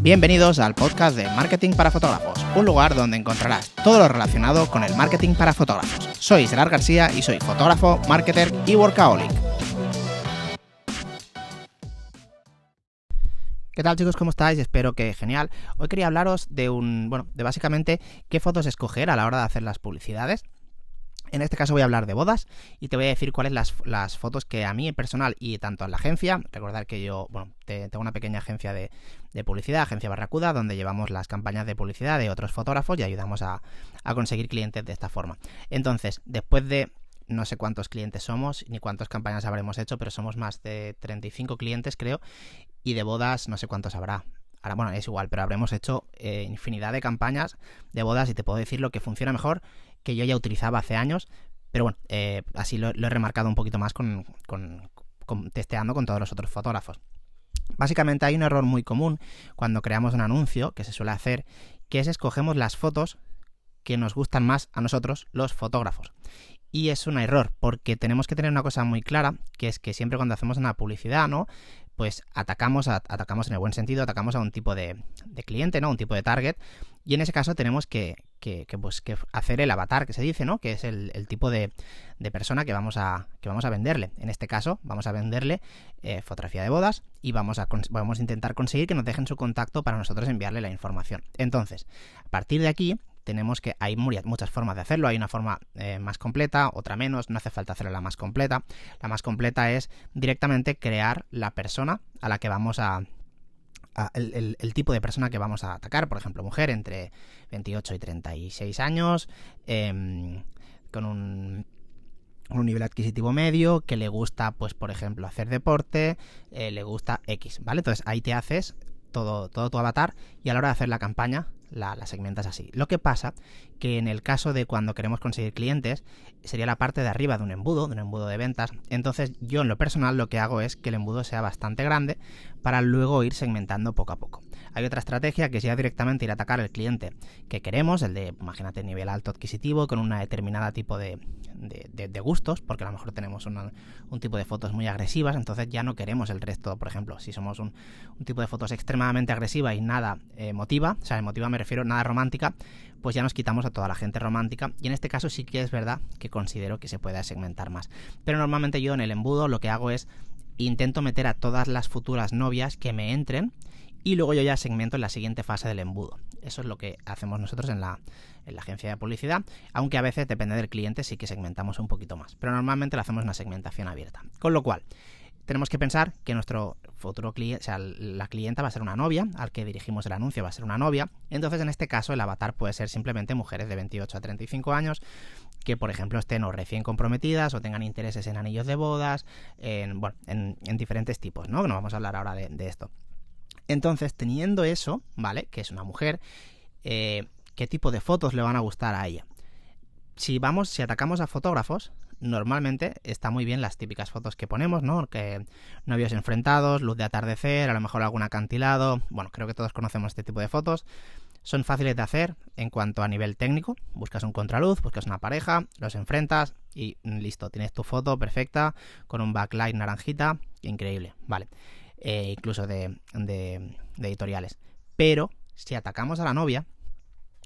Bienvenidos al podcast de Marketing para Fotógrafos, un lugar donde encontrarás todo lo relacionado con el marketing para fotógrafos. Soy Gerard García y soy fotógrafo, marketer y workaholic. ¿Qué tal chicos? ¿Cómo estáis? Espero que genial. Hoy quería hablaros de un, bueno, de básicamente qué fotos escoger a la hora de hacer las publicidades. En este caso voy a hablar de bodas y te voy a decir cuáles las, las fotos que a mí personal y tanto en la agencia, recordar que yo, bueno, tengo una pequeña agencia de, publicidad, agencia Barracuda, donde llevamos las campañas de publicidad de otros fotógrafos y ayudamos a, conseguir clientes de esta forma. Entonces, después de no sé cuántos clientes somos ni cuántas campañas habremos hecho, pero somos más de 35 clientes creo y de bodas no sé cuántos habrá. Ahora, bueno, es igual, pero habremos hecho eh, infinidad de campañas de bodas y te puedo decir lo que funciona mejor que yo ya utilizaba hace años, pero bueno, eh, así lo, he remarcado un poquito más con, testeando con todos los otros fotógrafos. Básicamente hay un error muy común cuando creamos un anuncio que se suele hacer, que es escogemos las fotos que nos gustan más a nosotros, los fotógrafos. Y es un error, porque tenemos que tener una cosa muy clara, que es que siempre cuando hacemos una publicidad, ¿no? Pues atacamos, atacamos en el buen sentido, atacamos a un tipo de, de cliente, ¿no? Un tipo de target. Y en ese caso tenemos que, que, pues, que hacer el avatar que se dice, ¿no? Que es el, tipo de, persona que vamos, a, que vamos a venderle. En este caso, vamos a venderle eh, fotografía de bodas y vamos a, vamos a intentar conseguir que nos dejen su contacto para nosotros enviarle la información. Entonces, a partir de aquí, tenemos que hay muchas formas de hacerlo. Hay una forma eh, más completa, otra menos. No hace falta hacerla la más completa. La más completa es directamente crear la persona a la que vamos a, el, tipo de persona que vamos a atacar, por ejemplo, mujer entre 28 y 36 años, em, con un, un, nivel adquisitivo medio, que le gusta, pues, por ejemplo, hacer deporte, eh, le gusta X, ¿vale? Entonces ahí te haces todo, todo tu avatar y a la hora de hacer la campaña la, segmentas así. Lo que pasa que en el caso de cuando queremos conseguir clientes, sería la parte de arriba de un embudo, de un embudo de ventas. Entonces yo en lo personal lo que hago es que el embudo sea bastante grande para luego ir segmentando poco a poco. Hay otra estrategia que es ya directamente ir a atacar el cliente que queremos, el de, imagínate, nivel alto adquisitivo, con una determinada tipo de, gustos, porque a lo mejor tenemos un tipo de fotos muy agresivas, entonces ya no queremos el resto, por ejemplo, si somos un, tipo de fotos extremadamente agresiva y nada emotiva, o sea, emotiva me refiero nada romántica, pues ya nos quitamos a toda la gente romántica y en este caso sí que es verdad que considero que se pueda segmentar más. Pero normalmente yo en el embudo lo que hago es intento meter a todas las futuras novias que me entren y luego yo ya segmento en la siguiente fase del embudo. Eso es lo que hacemos nosotros en la, en la agencia de publicidad, aunque a veces depende del cliente sí que segmentamos un poquito más, pero normalmente lo hacemos una segmentación abierta. Con lo cual, tenemos que pensar que nuestro futuro cliente, o sea, la clienta va a ser una novia, al que dirigimos el anuncio va a ser una novia, entonces en este caso el avatar puede ser simplemente mujeres de 28 a 35 años que por ejemplo estén o recién comprometidas o tengan intereses en anillos de bodas, en, bueno, en, diferentes tipos, ¿no? No vamos a hablar ahora de esto. Entonces, teniendo eso, ¿vale? Que es una mujer, eh, ¿qué tipo de fotos le van a gustar a ella? Si vamos, si atacamos a fotógrafos, normalmente está muy bien las típicas fotos que ponemos, ¿no? Que novios enfrentados, luz de atardecer, a lo mejor algún acantilado. Bueno, creo que todos conocemos este tipo de fotos. Son fáciles de hacer en cuanto a nivel técnico. Buscas un contraluz, buscas una pareja, los enfrentas y listo, tienes tu foto perfecta con un backlight naranjita. Increíble, vale. Eh, incluso de, editoriales. Pero si atacamos a la novia,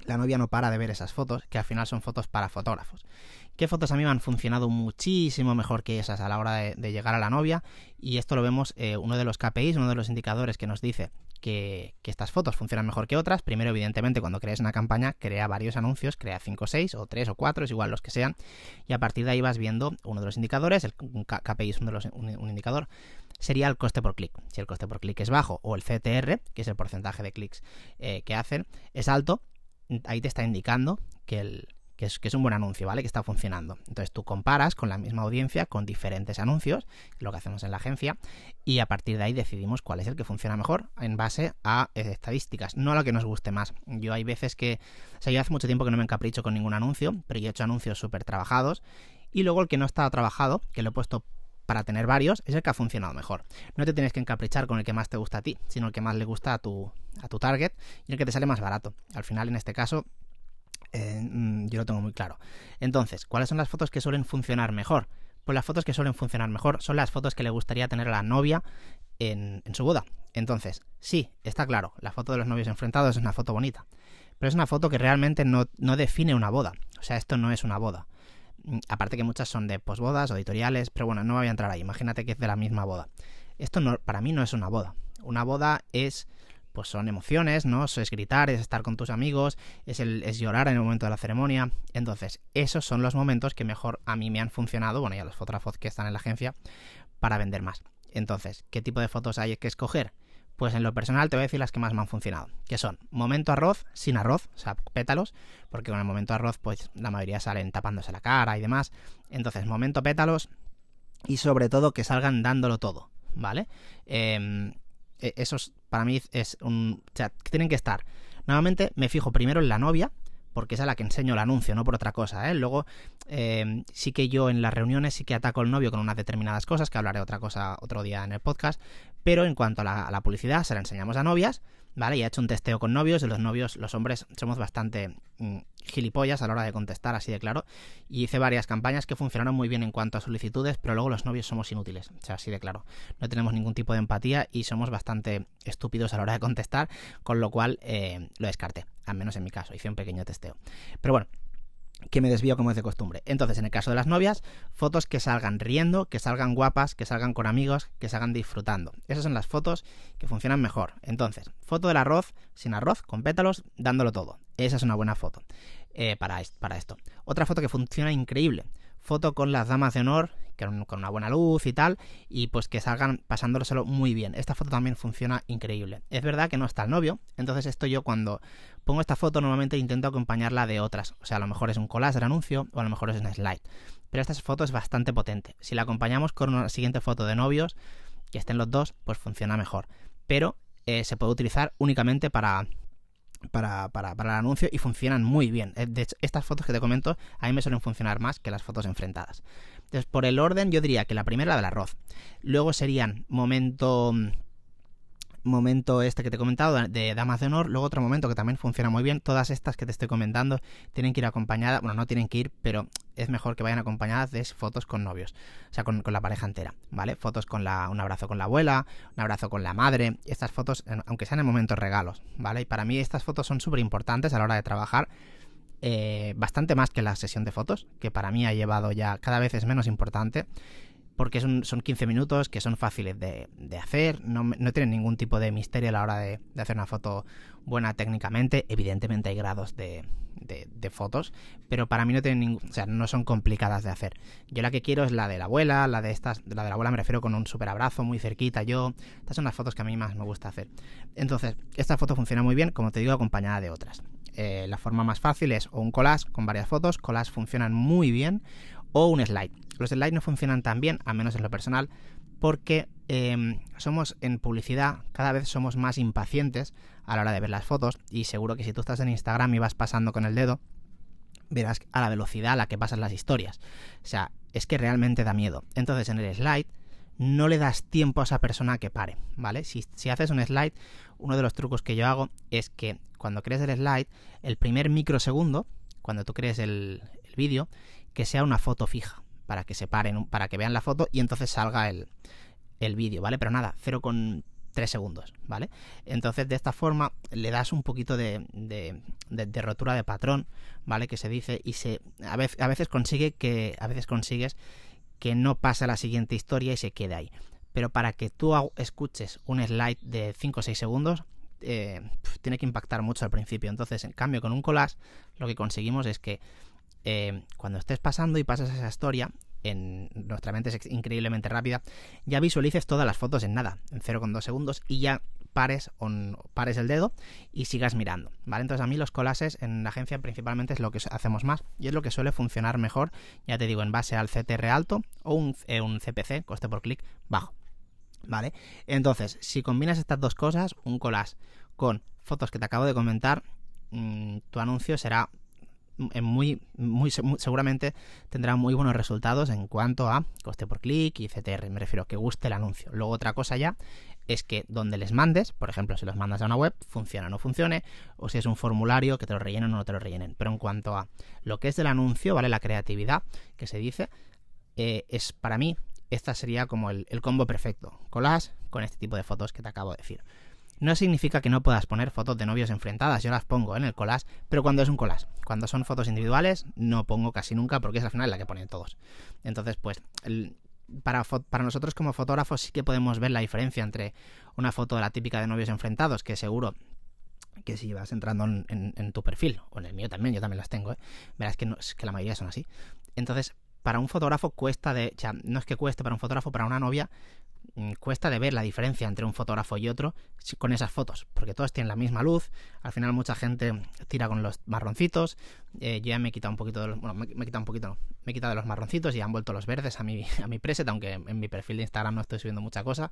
la novia no para de ver esas fotos, que al final son fotos para fotógrafos. ¿Qué fotos a mí me han funcionado muchísimo mejor que esas a la hora de, llegar a la novia? Y esto lo vemos, eh, uno de los KPIs, uno de los indicadores que nos dice que, estas fotos funcionan mejor que otras. Primero, evidentemente, cuando crees una campaña, crea varios anuncios, crea 5 o 6 o 3 o 4, es igual los que sean, y a partir de ahí vas viendo uno de los indicadores, el KPI es uno de los, un, indicador, sería el coste por clic. Si el coste por clic es bajo o el CTR, que es el porcentaje de clics eh, que hacen, es alto, ahí te está indicando que el, que es, un buen anuncio, ¿vale? Que está funcionando. Entonces tú comparas con la misma audiencia, con diferentes anuncios, lo que hacemos en la agencia, y a partir de ahí decidimos cuál es el que funciona mejor en base a eh, estadísticas, no a lo que nos guste más. Yo hay veces que, o sea, yo hace mucho tiempo que no me encapricho con ningún anuncio, pero yo he hecho anuncios súper trabajados, y luego el que no está trabajado, que lo he puesto para tener varios, es el que ha funcionado mejor. No te tienes que encaprichar con el que más te gusta a ti, sino el que más le gusta a tu, a tu target y el que te sale más barato. Al final, en este caso, eh, mm, yo lo tengo muy claro. Entonces, ¿cuáles son las fotos que suelen funcionar mejor? Pues las fotos que suelen funcionar mejor son las fotos que le gustaría tener a la novia en, su boda. Entonces, sí, está claro, la foto de los novios enfrentados es una foto bonita, pero es una foto que realmente no, no define una boda. O sea, esto no es una boda. Mm, aparte que muchas son de posbodas o editoriales, pero bueno, no voy a entrar ahí. Imagínate que es de la misma boda. Esto no, para mí no es una boda. Una boda es pues son emociones, ¿no? Es gritar, es estar con tus amigos, es, el, es llorar en el momento de la ceremonia. Entonces, esos son los momentos que mejor a mí me han funcionado, bueno, y a los fotógrafos que están en la agencia, para vender más. Entonces, ¿qué tipo de fotos hay que escoger? Pues en lo personal te voy a decir las que más me han funcionado, que son momento arroz sin arroz, o sea, pétalos, porque con el momento arroz pues la mayoría salen tapándose la cara y demás. Entonces, momento pétalos y sobre todo que salgan dándolo todo, ¿vale? Eh, esos para mí es un... O tienen que estar. Nuevamente me fijo primero en la novia, porque es a la que enseño el anuncio, no por otra cosa. ¿eh? Luego, eh, sí que yo en las reuniones sí que ataco al novio con unas determinadas cosas, que hablaré otra cosa otro día en el podcast, pero en cuanto a la, publicidad, se la enseñamos a novias, ¿vale? Y he hecho un testeo con novios, y los novios, los hombres, somos bastante mm, gilipollas a la hora de contestar, así de claro. Y hice varias campañas que funcionaron muy bien en cuanto a solicitudes, pero luego los novios somos inútiles, o sea, así de claro. No tenemos ningún tipo de empatía y somos bastante estúpidos a la hora de contestar, con lo cual eh, lo descarté, al menos en mi caso, hice un pequeño testeo. Pero bueno, que me desvío como es de costumbre. Entonces, en el caso de las novias, fotos que salgan riendo, que salgan guapas, que salgan con amigos, que salgan disfrutando. Esas son las fotos que funcionan mejor. Entonces, foto del arroz, sin arroz, con pétalos, dándolo todo. Esa es una buena foto eh, para, para esto. Otra foto que funciona increíble foto con las damas de honor, con una buena luz y tal, y pues que salgan pasándoselo muy bien. Esta foto también funciona increíble. Es verdad que no está el novio, entonces esto yo cuando pongo esta foto normalmente intento acompañarla de otras. O sea, a lo mejor es un collage del anuncio o a lo mejor es un slide. Pero esta foto es bastante potente. Si la acompañamos con una siguiente foto de novios, que estén los dos, pues funciona mejor. Pero eh, se puede utilizar únicamente para para, para, para, el anuncio y funcionan muy bien. Eh, de hecho, estas fotos que te comento a mí me suelen funcionar más que las fotos enfrentadas. Entonces, por el orden, yo diría que la primera la del arroz. Luego serían momento momento este que te he comentado de Damas de Honor, luego otro momento que también funciona muy bien, todas estas que te estoy comentando tienen que ir acompañadas, bueno, no tienen que ir, pero es mejor que vayan acompañadas de fotos con novios, o sea, con, la pareja entera, ¿vale? Fotos con la, un abrazo con la abuela, un abrazo con la madre, estas fotos, aunque sean en momentos regalos, ¿vale? Y para mí estas fotos son súper importantes a la hora de trabajar. Eh, bastante más que la sesión de fotos, que para mí ha llevado ya cada vez es menos importante porque son, son 15 minutos que son fáciles de, hacer, no, no, tienen ningún tipo de misterio a la hora de, hacer una foto buena técnicamente. Evidentemente hay grados de, fotos, pero para mí no tienen ningún, o sea, no son complicadas de hacer. Yo la que quiero es la de la abuela, la de estas, la de la abuela me refiero con un super abrazo muy cerquita. Yo, estas son las fotos que a mí más me gusta hacer. Entonces, esta foto funciona muy bien, como te digo, acompañada de otras. Eh, la forma más fácil es o un collage con varias fotos, collage funcionan muy bien, o un slide. Los slides no funcionan tan bien, a menos en lo personal, porque em, somos en publicidad, cada vez somos más impacientes a la hora de ver las fotos y seguro que si tú estás en Instagram y vas pasando con el dedo, verás a la velocidad a la que pasan las historias. O sea, es que realmente da miedo. Entonces en el slide no le das tiempo a esa persona que pare, ¿vale? Si, haces un slide, uno de los trucos que yo hago es que cuando crees el slide, el primer microsegundo, cuando tú crees el, el vídeo, que sea una foto fija, para que se paren, para que vean la foto y entonces salga el, el vídeo, ¿vale? Pero nada, 0,3 segundos, ¿vale? Entonces de esta forma le das un poquito de, de, rotura de patrón, ¿vale? Que se dice y se a veces, a veces consigue que a veces consigues que no pase la siguiente historia y se quede ahí. Pero para que tú escuches un slide de 5 o 6 segundos, eh, tiene que impactar mucho al principio. Entonces, en cambio, con un collage, lo que conseguimos es que eh, cuando estés pasando y pasas esa historia, en nuestra mente es increíblemente rápida, ya visualices todas las fotos en nada, en 0,2 segundos, y ya pares, pares el dedo y sigas mirando, ¿vale? Entonces a mí los collages en la agencia principalmente es lo que hacemos más y es lo que suele funcionar mejor, ya te digo, en base al CTR alto o un, eh, CPC, coste por clic, bajo, ¿vale? Entonces, si combinas estas dos cosas, un collage con fotos que te acabo de comentar, mm, tu anuncio será muy, muy, seguramente tendrá muy buenos resultados en cuanto a coste por clic y CTR. Me refiero a que guste el anuncio. Luego otra cosa ya es que donde les mandes, por ejemplo, si los mandas a una web, funcione o no funcione, o si es un formulario que te lo rellenen o no te lo rellenen. Pero en cuanto a lo que es del anuncio, ¿vale? La creatividad que se dice, eh, es para mí, esta sería como el, combo perfecto. Collage con este tipo de fotos que te acabo de decir. No significa que no puedas poner fotos de novios enfrentadas, yo las pongo en el collage, pero cuando es un collage. Cuando son fotos individuales, no pongo casi nunca porque es al final la que ponen todos. Entonces, pues, para, para, nosotros como fotógrafos sí que podemos ver la diferencia entre una foto de la típica de novios enfrentados, que seguro que si vas entrando en, tu perfil, o en el mío también, yo también las tengo, ¿eh? verás que, no, que la mayoría son así. Entonces, para un fotógrafo cuesta de, o sea, no es que cueste para un fotógrafo, para una novia cuesta de ver la diferencia entre un fotógrafo y otro con esas fotos, porque todos tienen la misma luz, al final mucha gente tira con los marroncitos, eh, yo ya me he quitado un poquito, de los, bueno, me, he quitado un poquito, me he quitado de los marroncitos y han vuelto los verdes a mi, a mi preset, aunque en mi perfil de Instagram no estoy subiendo mucha cosa,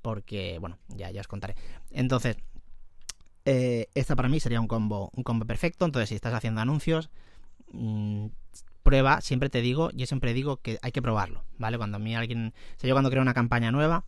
porque, bueno, ya, ya os contaré. Entonces, eh, esta para mí sería un combo, un combo perfecto, entonces si estás haciendo anuncios, mmm, prueba, siempre te digo, yo siempre digo que hay que probarlo, ¿vale? Cuando a mí alguien, o sea, yo cuando creo una campaña nueva,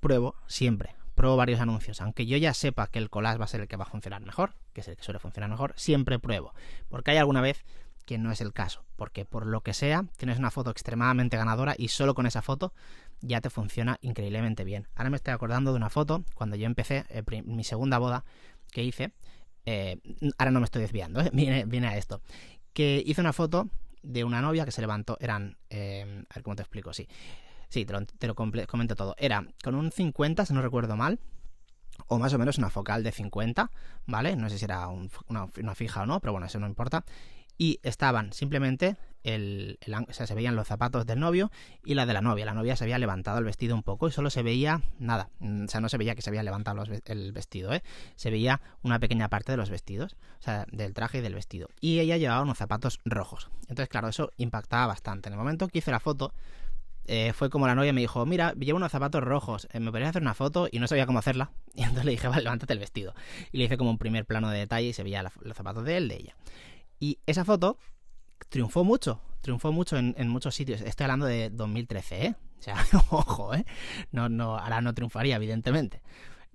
pruebo siempre, pruebo varios anuncios, aunque yo ya sepa que el collage va a ser el que va a funcionar mejor, que es el que suele funcionar mejor, siempre pruebo, porque hay alguna vez que no es el caso, porque por lo que sea, tienes una foto extremadamente ganadora y solo con esa foto ya te funciona increíblemente bien. Ahora me estoy acordando de una foto cuando yo empecé eh, mi segunda boda que hice, eh, ahora no me estoy desviando, ¿eh? viene, viene a esto, que hice una foto de una novia que se levantó, eran, eh, a ver cómo te explico, sí, sí, te lo, te lo comento todo, era con un 50, si no recuerdo mal, o más o menos una focal de 50, ¿vale? No sé si era una, una, fija o no, pero bueno, eso no importa y estaban simplemente el, o sea, se veían los zapatos del novio y la de la novia. La novia se había levantado el vestido un poco y solo se veía nada. Mm, o sea, no se veía que se había levantado el vestido, ¿eh? Se veía una pequeña parte de los vestidos, o sea, del traje y del vestido. Y ella llevaba unos zapatos rojos. Entonces, claro, eso impactaba bastante. En el momento que hice la foto, eh, fue como la novia me dijo, mira, llevo unos zapatos rojos, eh, ¿me podrías hacer una foto? Y no sabía cómo hacerla. Y entonces le dije, vale, levántate el vestido. Y le hice como un primer plano de detalle y se veía los zapatos de él, de ella. Y esa foto triunfó mucho, triunfó mucho en, muchos sitios. Estoy hablando de 2013, ¿eh? O sea, ojo, ¿eh? No, no, ahora no triunfaría, evidentemente.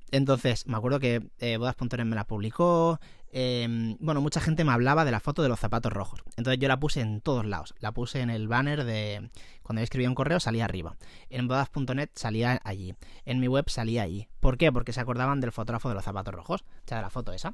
Entonces, me acuerdo que eh, Bodas.net me la publicó. Em, bueno, mucha gente me hablaba de la foto de los zapatos rojos. Entonces yo la puse en todos lados. La puse en el banner de. Cuando yo escribía un correo salía arriba. En bodas.net salía allí. En mi web salía allí. ¿Por qué? Porque se acordaban del fotógrafo de los zapatos rojos. O sea, de la foto esa.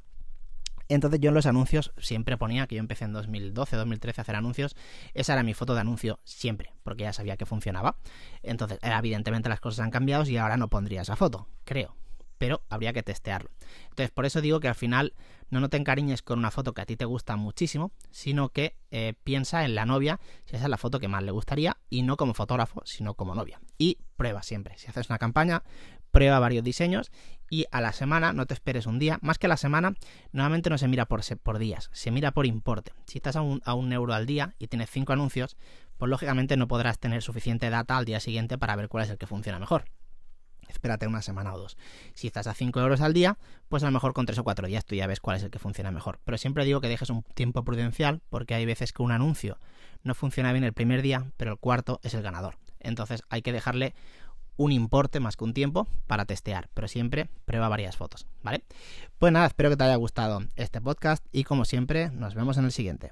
Entonces yo en los anuncios siempre ponía que yo empecé en 2012, 2013 a hacer anuncios. Esa era mi foto de anuncio siempre, porque ya sabía que funcionaba. Entonces, evidentemente las cosas han cambiado y ahora no pondría esa foto, creo. Pero habría que testearlo. Entonces, por eso digo que al final no, no te encariñes con una foto que a ti te gusta muchísimo, sino que eh, piensa en la novia, si esa es la foto que más le gustaría, y no como fotógrafo, sino como novia. Y prueba siempre. Si haces una campaña, prueba varios diseños y a la semana no te esperes un día. Más que a la semana, nuevamente no se mira por, días, se mira por importe. Si estás a un euro al día y tienes cinco anuncios, pues lógicamente no podrás tener suficiente data al día siguiente para ver cuál es el que funciona mejor. Espérate una semana o dos. Si estás a 5 euros al día, pues a lo mejor con 3 o 4 días tú ya ves cuál es el que funciona mejor. Pero siempre digo que dejes un tiempo prudencial porque hay veces que un anuncio no funciona bien el primer día, pero el cuarto es el ganador. Entonces hay que dejarle un importe más que un tiempo para testear, pero siempre prueba varias fotos, ¿vale? Pues nada, espero que te haya gustado este podcast y como siempre nos vemos en el siguiente.